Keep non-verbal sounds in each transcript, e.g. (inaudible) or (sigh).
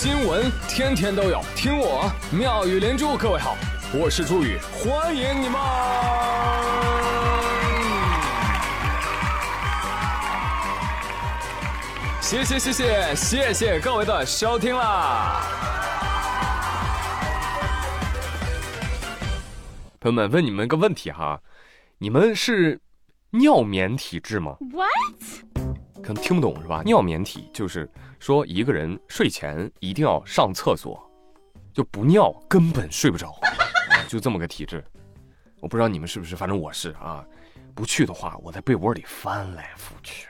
新闻天天都有，听我妙语连珠。各位好，我是朱宇，欢迎你们！谢谢谢谢谢谢各位的收听啦！朋友们，问你们个问题哈，你们是尿棉体质吗？What？可能听不懂是吧？尿棉体就是说一个人睡前一定要上厕所，就不尿根本睡不着，就这么个体质。我不知道你们是不是，反正我是啊。不去的话，我在被窝里翻来覆去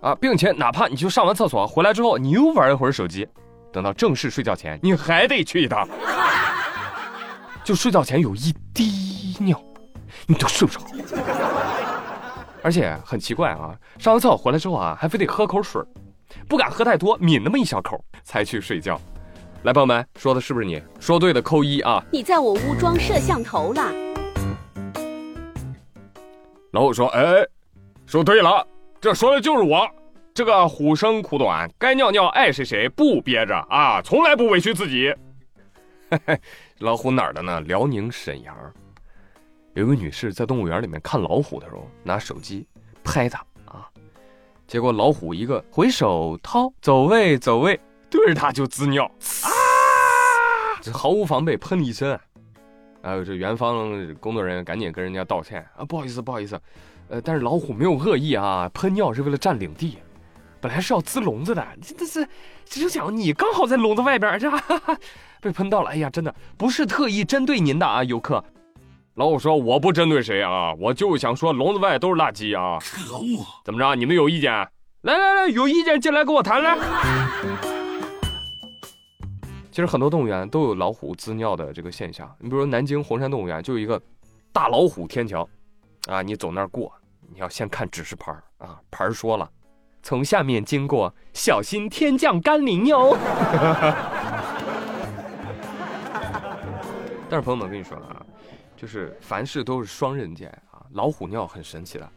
啊，并且哪怕你就上完厕所回来之后，你又玩一会儿手机，等到正式睡觉前，你还得去一趟。就睡觉前有一滴尿，你都睡不着。而且很奇怪啊，上完厕所回来之后啊，还非得喝口水，不敢喝太多，抿那么一小口才去睡觉。来，朋友们，说的是不是你？说对的扣一啊！你在我屋装摄像头了？老虎说：“哎，说对了，这说的就是我。这个虎生苦短，该尿尿爱谁谁，不憋着啊，从来不委屈自己。”嘿嘿，老虎哪儿的呢？辽宁沈阳，有一个女士在动物园里面看老虎的时候，拿手机拍它啊，结果老虎一个回手掏，走位走位，对着它就滋尿。啊，这毫无防备喷了一身。还有这园方工作人员赶紧跟人家道歉。啊，不好意思，不好意思，呃，但是老虎没有恶意啊，喷尿是为了占领地，本来是要滋笼子的，这这是，这就想你刚好在笼子外边，这哈哈 (laughs) 被喷到了，哎呀，真的不是特意针对您的啊，游客。老虎说我不针对谁啊，我就想说笼子外都是垃圾啊，可恶！怎么着？你们有意见？来来来，有意见进来跟我谈来。其实很多动物园都有老虎滋尿的这个现象。你比如说南京红山动物园就有一个大老虎天桥，啊，你走那儿过，你要先看指示牌儿啊，牌儿说了，从下面经过，小心天降甘霖哟。(laughs) 但是朋友们，我跟你说啊，就是凡事都是双刃剑啊，老虎尿很神奇的，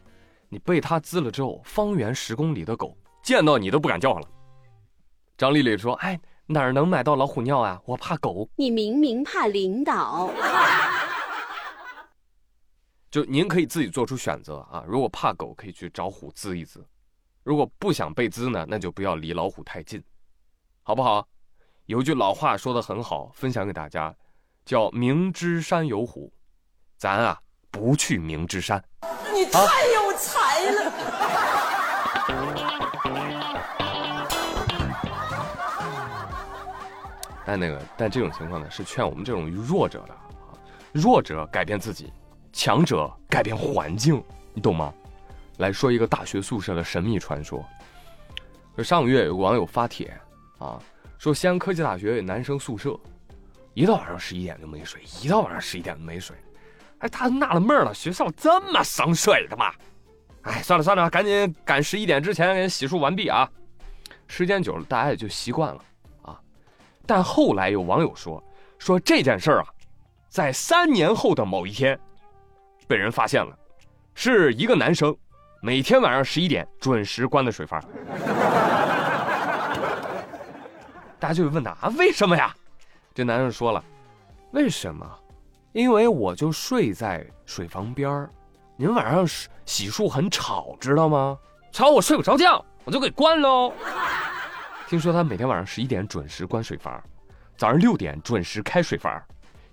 你被它滋了之后，方圆十公里的狗见到你都不敢叫了。张丽丽说：“哎。”哪儿能买到老虎尿啊？我怕狗。你明明怕领导。就您可以自己做出选择啊。如果怕狗，可以去找虎滋一滋；如果不想被滋呢，那就不要离老虎太近，好不好？有句老话说的很好，分享给大家，叫“明知山有虎”，咱啊不去明知山。你太有才了。但那个，但这种情况呢，是劝我们这种弱者的啊，弱者改变自己，强者改变环境，你懂吗？来说一个大学宿舍的神秘传说。就上个月有个网友发帖啊，说西安科技大学有男生宿舍，一到晚上十一点就没水，一到晚上十一点就没水。哎，他纳了闷了，学校这么省水的吗？哎，算了算了，赶紧赶十一点之前给洗漱完毕啊。时间久了，大家也就习惯了啊。但后来有网友说，说这件事儿啊，在三年后的某一天，被人发现了，是一个男生，每天晚上十一点准时关的水阀。(laughs) 大家就会问他啊，为什么呀？这男生说了，为什么？因为我就睡在水房边儿，您晚上洗漱很吵，知道吗？吵我睡不着觉，我就给关喽。听说他每天晚上十一点准时关水阀，早上六点准时开水阀，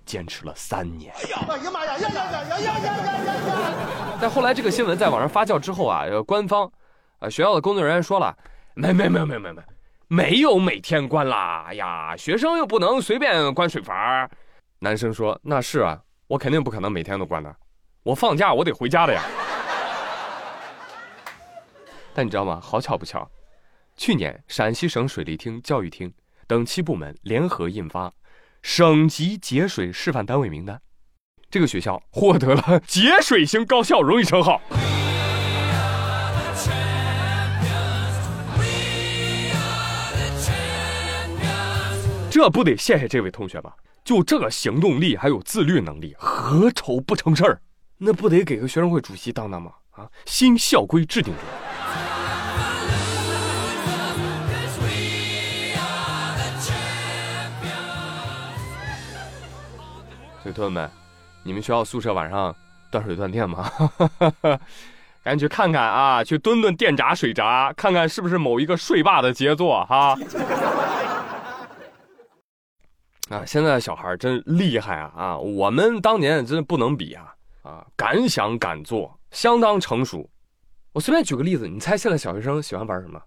坚持了三年。哎呀，哎呀妈呀呀呀呀呀呀呀呀呀！但后来这个新闻在网上发酵之后啊，官方，啊学校的工作人员说了，没没没没没没，没有每天关啦。哎呀，学生又不能随便关水阀。男生说，那是啊，我肯定不可能每天都关的，我放假我得回家的呀。但你知道吗？好巧不巧。去年，陕西省水利厅、教育厅等七部门联合印发省级节水示范单位名单，这个学校获得了节水型高校荣誉称号。这不得谢谢这位同学吗？就这个行动力，还有自律能力，何愁不成事儿？那不得给个学生会主席当当吗？啊，新校规制定者。这同学们，你们学校宿舍晚上断水断电吗？(laughs) 赶紧去看看啊，去蹲蹲电闸、水闸，看看是不是某一个睡霸的杰作哈。啊现在的小孩真厉害啊啊！我们当年真的不能比啊啊！敢想敢做，相当成熟。我随便举个例子，你猜现在小学生喜欢玩什么？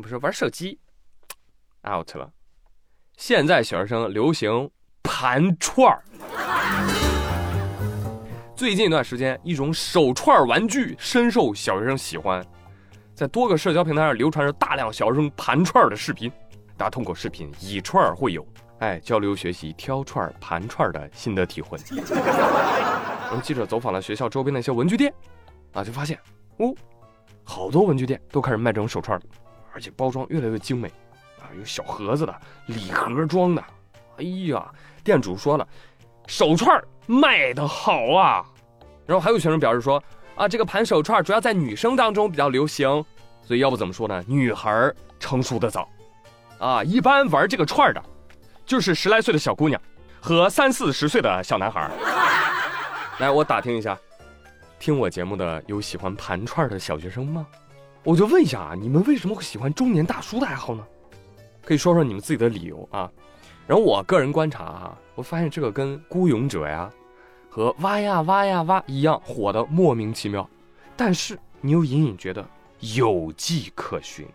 不是玩手机，out 了。现在小学生流行盘串儿。最近一段时间，一种手串玩具深受小学生喜欢，在多个社交平台上流传着大量小学生盘串的视频。大家通过视频以串会友，哎，交流学习挑串盘串的心得体会。(laughs) 然后记者走访了学校周边的一些文具店，啊，就发现，哦，好多文具店都开始卖这种手串了，而且包装越来越精美，啊，有小盒子的、礼盒装的。哎呀，店主说了，手串卖的好啊，然后还有学生表示说啊，这个盘手串主要在女生当中比较流行，所以要不怎么说呢？女孩成熟的早，啊，一般玩这个串的，就是十来岁的小姑娘和三四十岁的小男孩。(laughs) 来，我打听一下，听我节目的有喜欢盘串的小学生吗？我就问一下啊，你们为什么会喜欢中年大叔的爱好呢？可以说说你们自己的理由啊。然后我个人观察啊，我发现这个跟孤勇者呀。和挖呀挖呀挖一样火的莫名其妙，但是你又隐隐觉得有迹可循。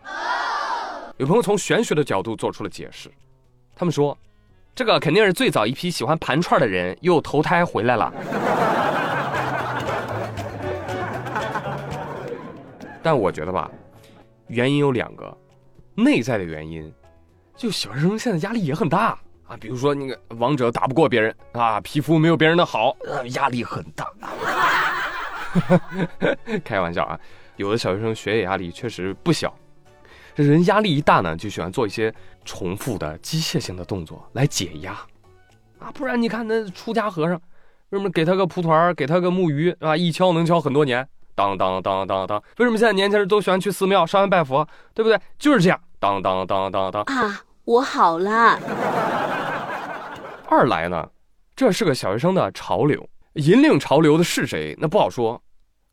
有朋友从玄学的角度做出了解释，他们说，这个肯定是最早一批喜欢盘串的人又投胎回来了。(laughs) 但我觉得吧，原因有两个，内在的原因，就小学生现在压力也很大。啊，比如说那个王者打不过别人啊，皮肤没有别人的好，压力很大。(laughs) 开玩笑啊，有的小学生学业压力确实不小。这人压力一大呢，就喜欢做一些重复的机械性的动作来解压。啊，不然你看那出家和尚，为什么给他个蒲团，给他个木鱼啊，一敲能敲很多年？当当当当当。为什么现在年轻人都喜欢去寺庙烧香拜佛？对不对？就是这样。当当当当当。啊，我好了。二来呢，这是个小学生的潮流，引领潮流的是谁？那不好说，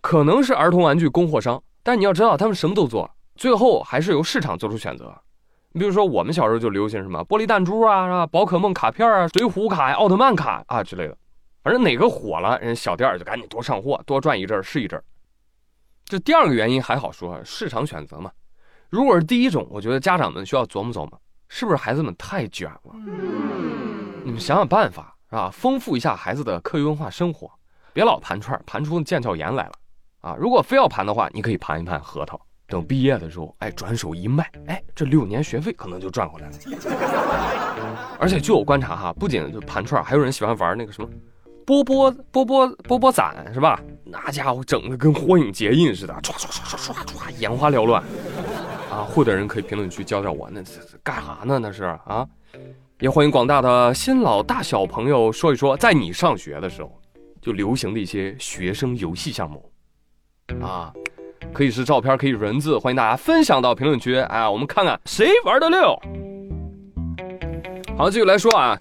可能是儿童玩具供货商。但你要知道，他们什么都做，最后还是由市场做出选择。你比如说，我们小时候就流行什么玻璃弹珠啊，是吧？宝可梦卡片啊，水浒卡呀、奥特曼卡啊之类的。反正哪个火了，人小店就赶紧多上货，多赚一阵是一阵。这第二个原因还好说，市场选择嘛。如果是第一种，我觉得家长们需要琢磨琢磨，是不是孩子们太卷了？你们想想办法，是吧？丰富一下孩子的课余文化生活，别老盘串，盘出腱鞘炎来了，啊！如果非要盘的话，你可以盘一盘核桃，等毕业的时候，哎，转手一卖，哎，这六年学费可能就赚回来了。而且据我观察哈，不仅就盘串，还有人喜欢玩那个什么，波波波波波波攒，是吧？那家伙整的跟火影结印似的，唰唰唰唰唰唰，眼花缭乱。啊，会的人可以评论区教教我，那这干啥呢？那是啊。也欢迎广大的新老大小朋友说一说，在你上学的时候就流行的一些学生游戏项目，啊，可以是照片，可以是文字，欢迎大家分享到评论区，哎，我们看看谁玩的溜。好，继续来说啊，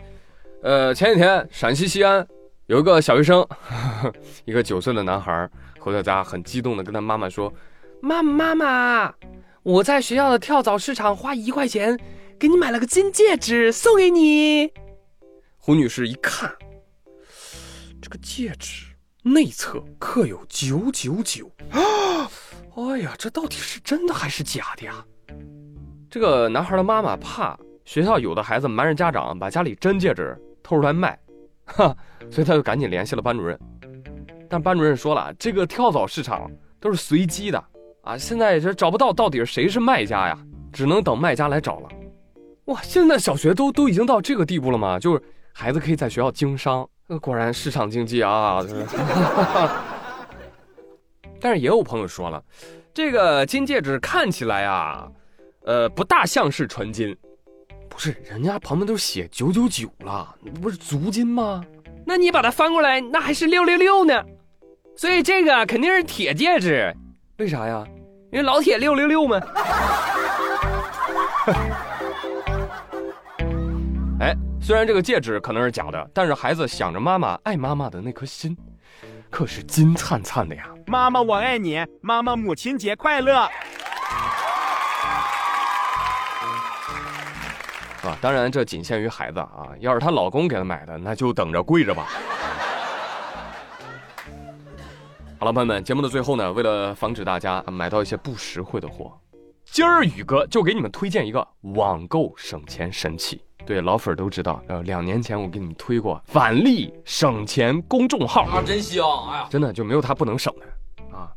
呃，前几天陕西西安有一个小学生，呵 (laughs) 呵一个九岁的男孩回到家，很激动的跟他妈妈说：“妈妈妈妈，我在学校的跳蚤市场花一块钱。”给你买了个金戒指，送给你。胡女士一看，这个戒指内侧刻有九九九啊！哎呀，这到底是真的还是假的呀？这个男孩的妈妈怕学校有的孩子瞒着家长把家里真戒指偷出来卖，哈，所以他就赶紧联系了班主任。但班主任说了，这个跳蚤市场都是随机的啊，现在这找不到到底是谁是卖家呀，只能等卖家来找了。哇，现在小学都都已经到这个地步了吗？就是孩子可以在学校经商，那果然市场经济啊！(laughs) 但是也有朋友说了，这个金戒指看起来啊，呃，不大像是纯金。不是，人家旁边都写九九九了，那不是足金吗？那你把它翻过来，那还是六六六呢。所以这个肯定是铁戒指，为啥呀？因为老铁六六六嘛。(laughs) 哎，虽然这个戒指可能是假的，但是孩子想着妈妈爱妈妈的那颗心，可是金灿灿的呀。妈妈，我爱你，妈妈，母亲节快乐。啊，当然这仅限于孩子啊，要是她老公给她买的，那就等着跪着吧。好了，朋友们，节目的最后呢，为了防止大家买到一些不实惠的货，今儿宇哥就给你们推荐一个网购省钱神器。对，老粉都知道，呃，两年前我给你们推过返利省钱公众号，啊，真香！哎呀，真的就没有它不能省的啊！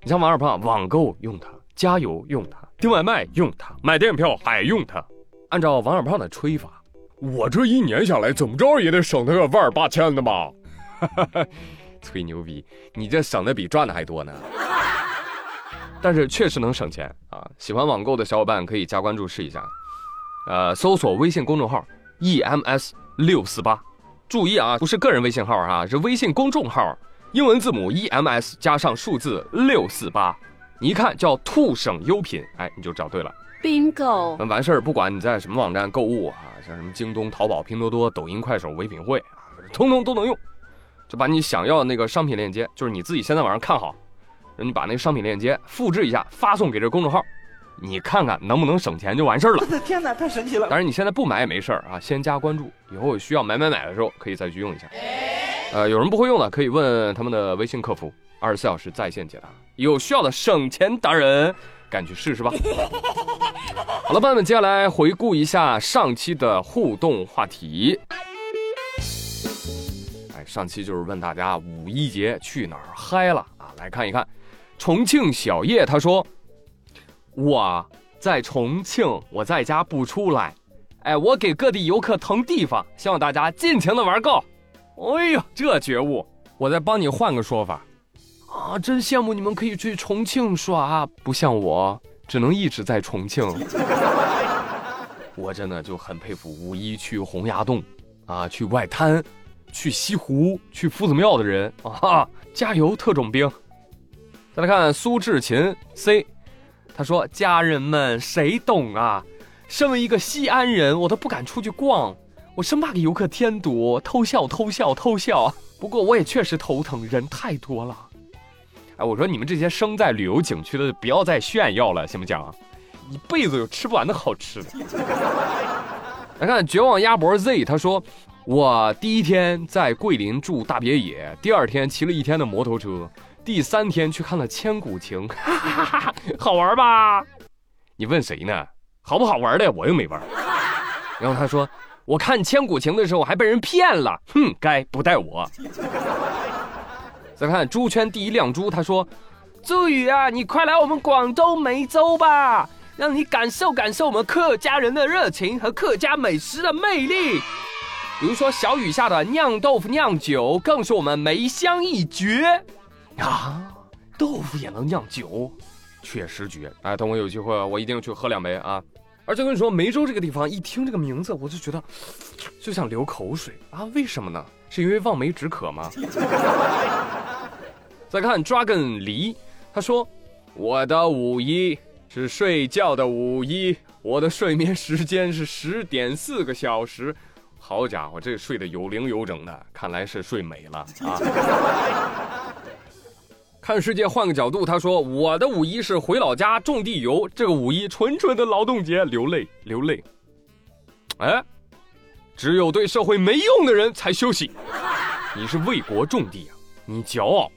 你像王二胖，网购用它，加油用它，订外卖用它，买电影票还用它。按照王二胖的吹法，我这一年下来怎么着也得省他个万八千的吧？(laughs) 吹牛逼，你这省的比赚的还多呢。(laughs) 但是确实能省钱啊！喜欢网购的小伙伴可以加关注试一下，呃，搜索微信公众号 EMS 六四八，注意啊，不是个人微信号啊，是微信公众号，英文字母 EMS 加上数字六四八，你一看叫兔省优品，哎，你就找对了。bingo，完事儿，不管你在什么网站购物啊，像什么京东、淘宝、拼多多、抖音、快手、唯品会啊，通通都能用。就把你想要的那个商品链接，就是你自己先在网上看好，让你把那个商品链接复制一下，发送给这公众号，你看看能不能省钱就完事儿了。(laughs) 我的天哪，太神奇了！当然你现在不买也没事儿啊，先加关注，以后需要买买买的时候可以再去用一下。呃，有人不会用的可以问他们的微信客服，二十四小时在线解答。有需要的省钱达人。赶去试试吧。(laughs) 好了，朋友们，接下来回顾一下上期的互动话题。哎，上期就是问大家五一节去哪儿嗨了啊？来看一看，重庆小叶他说：“我在重庆，我在家不出来。哎，我给各地游客腾地方，希望大家尽情的玩够。哎呦，这觉悟！我再帮你换个说法。”啊，真羡慕你们可以去重庆耍，不像我只能一直在重庆。我真的就很佩服五一去洪崖洞，啊，去外滩，去西湖，去夫子庙的人啊！加油，特种兵！再来看苏志勤 C，他说：“家人们，谁懂啊？身为一个西安人，我都不敢出去逛，我生怕给游客添堵，偷笑，偷笑，偷笑。不过我也确实头疼，人太多了。”哎，我说你们这些生在旅游景区的，不要再炫耀了，行不行？一辈子有吃不完的好吃的。(laughs) 来看绝望鸭脖 Z，他说：“我第一天在桂林住大别野，第二天骑了一天的摩托车，第三天去看了千古情，(laughs) 好玩吧？你问谁呢？好不好玩的我又没玩。然后他说：我看千古情的时候还被人骗了，哼，该不带我。”再看猪圈第一亮珠，他说：“朱宇啊，你快来我们广州梅州吧，让你感受感受我们客家人的热情和客家美食的魅力。比如说小雨下的酿豆腐酿酒，更是我们梅香一绝啊！豆腐也能酿酒，确实绝！哎，等我有机会，我一定去喝两杯啊！而且跟你说，梅州这个地方，一听这个名字，我就觉得就想流口水啊！为什么呢？是因为望梅止渴吗？” (laughs) 再看 Dragon 梨，他说：“我的五一是睡觉的五一，我的睡眠时间是十点四个小时。好家伙，这睡得有零有整的，看来是睡美了啊！”看世界换个角度，他说：“我的五一是回老家种地游，这个五一纯纯的劳动节，流泪流泪。哎，只有对社会没用的人才休息。你是为国种地啊，你骄傲。”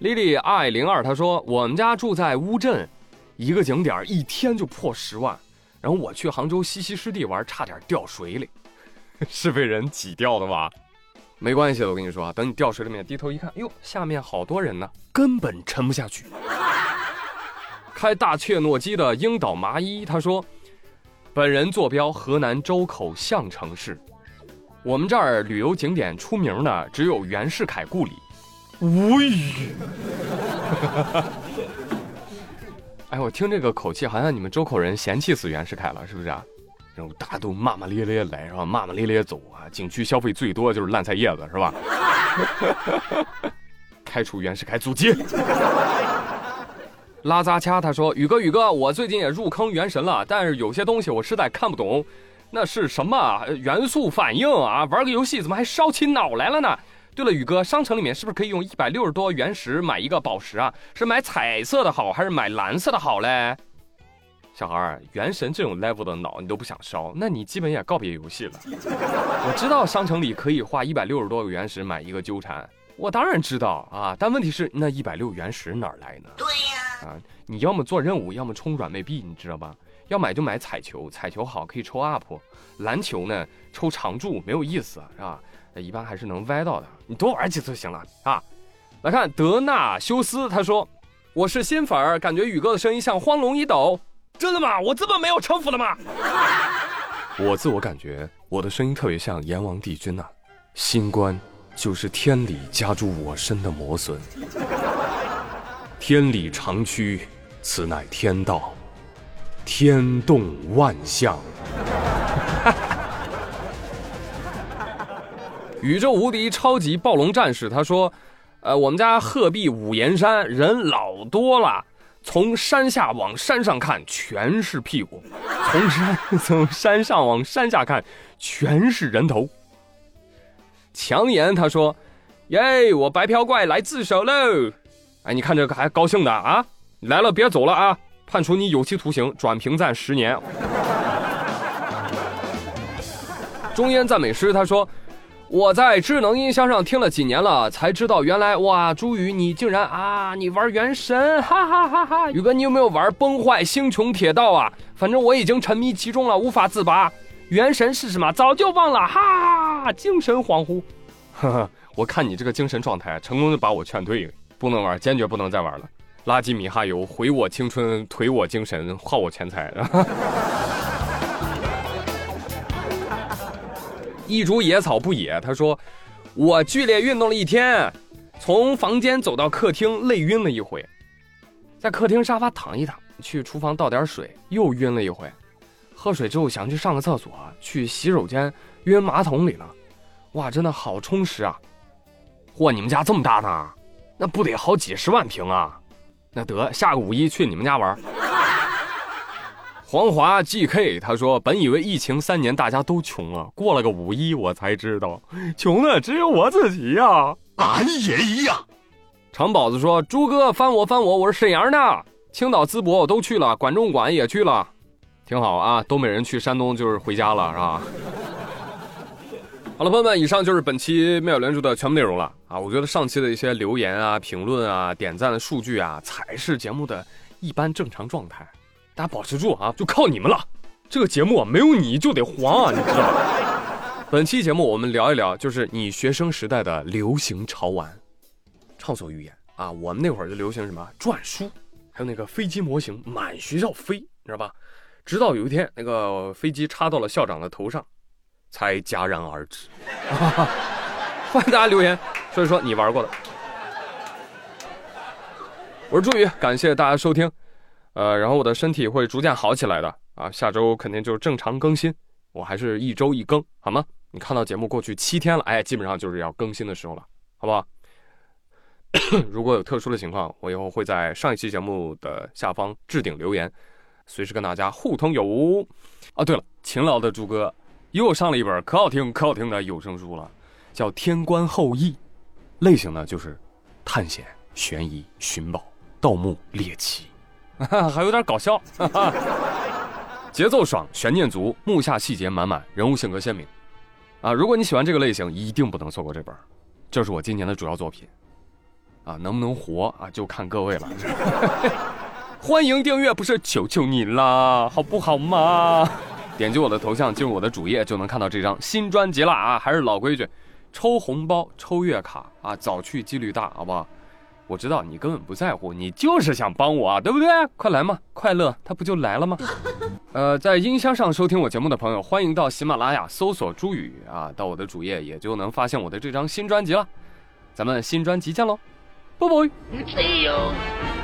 Lily I 零二他说：“我们家住在乌镇，一个景点一天就破十万。然后我去杭州西溪湿地玩，差点掉水里，(laughs) 是被人挤掉的吧？没关系的，我跟你说啊，等你掉水里面，低头一看，哟，下面好多人呢，根本沉不下去。开大切诺基的樱岛麻衣他说：本人坐标河南周口项城市，我们这儿旅游景点出名的只有袁世凯故里。”无语。哎，我听这个口气，好像你们周口人嫌弃死袁世凯了，是不是啊？然后大家都骂骂咧咧来，是吧？骂骂咧咧走啊！景区消费最多就是烂菜叶子，是吧？(laughs) 开除袁世凯祖籍。拉扎掐他说：“宇哥，宇哥，我最近也入坑元神了，但是有些东西我实在看不懂。那是什么元素反应啊？玩个游戏怎么还烧起脑来了呢？对了，宇哥，商城里面是不是可以用一百六十多原石买一个宝石啊？是买彩色的好，还是买蓝色的好嘞？小孩儿，原神这种 level 的脑你都不想烧，那你基本也告别游戏了。我知道商城里可以花一百六十多个原石买一个纠缠，我当然知道啊，但问题是那一百六原石哪儿来呢？对呀，啊，你要么做任务，要么充软妹币，你知道吧？要买就买彩球，彩球好可以抽 up，篮球呢抽常驻没有意思，是吧？一般还是能歪到的，你多玩几次就行了啊！来看德纳修斯，他说：“我是新粉儿，感觉宇哥的声音像荒龙一斗，真的吗？我这么没有城府的吗？” (laughs) 我自我感觉我的声音特别像阎王帝君呐，新冠就是天理加诸我身的磨损，天理长驱，此乃天道，天动万象。(laughs) 宇宙无敌超级暴龙战士，他说：“呃，我们家鹤壁五岩山人老多了，从山下往山上看全是屁股，从山 (laughs) 从山上往山下看全是人头。”强颜他说：“耶，我白嫖怪来自首喽！哎，你看这个还高兴的啊？来了别走了啊！判处你有期徒刑，转平暂十年。(laughs) ”中烟赞美诗他说。我在智能音箱上听了几年了，才知道原来哇，朱宇你竟然啊，你玩原神，哈哈哈哈！宇哥，你有没有玩崩坏星穹铁道啊？反正我已经沉迷其中了，无法自拔。原神是什么？早就忘了，哈，精神恍惚。呵呵，我看你这个精神状态，成功的把我劝退了，不能玩，坚决不能再玩了。垃圾米哈游，毁我青春，颓我精神，耗我钱财。哈 (laughs) 哈一株野草不野，他说：“我剧烈运动了一天，从房间走到客厅，累晕了一回，在客厅沙发躺一躺，去厨房倒点水，又晕了一回，喝水之后想去上个厕所，去洗手间晕马桶里了，哇，真的好充实啊！嚯，你们家这么大呢？那不得好几十万平啊？那得下个五一去你们家玩。”黄华 GK 他说：“本以为疫情三年大家都穷了，过了个五一我才知道，穷的只有我自己呀！俺也一样。”长宝子说：“朱哥翻我翻我，我是沈阳的，青岛淄博我都去了，管仲馆也去了，挺好啊。东北人去山东就是回家了，是吧？” (laughs) 好了，朋友们，以上就是本期妙语连珠的全部内容了啊！我觉得上期的一些留言啊、评论啊、点赞的数据啊，才是节目的一般正常状态。大家保持住啊，就靠你们了。这个节目啊，没有你就得黄啊，你知道吗？(laughs) 本期节目我们聊一聊，就是你学生时代的流行潮玩。畅所欲言啊，我们那会儿就流行什么篆书，还有那个飞机模型满学校飞，你知道吧？直到有一天，那个飞机插到了校长的头上，才戛然而止。(laughs) 欢迎大家留言说一说你玩过的。我是朱宇，感谢大家收听。呃，然后我的身体会逐渐好起来的啊，下周肯定就是正常更新，我还是一周一更，好吗？你看到节目过去七天了，哎，基本上就是要更新的时候了，好不好？(coughs) 如果有特殊的情况，我以后会在上一期节目的下方置顶留言，随时跟大家互通有无。啊，对了，勤劳的朱哥又上了一本可好听可好听的有声书了，叫《天官后裔》，类型呢就是探险、悬疑、寻宝、盗墓、猎奇。(laughs) 还有点搞笑，(laughs) 节奏爽，悬念足，目下细节满满，人物性格鲜明，啊！如果你喜欢这个类型，一定不能错过这本，这是我今年的主要作品，啊，能不能活啊，就看各位了。(laughs) 欢迎订阅，不是求求你啦，好不好嘛？点击我的头像进入我的主页，就能看到这张新专辑了啊！还是老规矩，抽红包，抽月卡啊，早去几率大，好不好？我知道你根本不在乎，你就是想帮我啊，对不对？快来嘛，快乐它不就来了吗？(laughs) 呃，在音箱上收听我节目的朋友，欢迎到喜马拉雅搜索“朱宇”啊，到我的主页也就能发现我的这张新专辑了。咱们新专辑见喽，拜拜。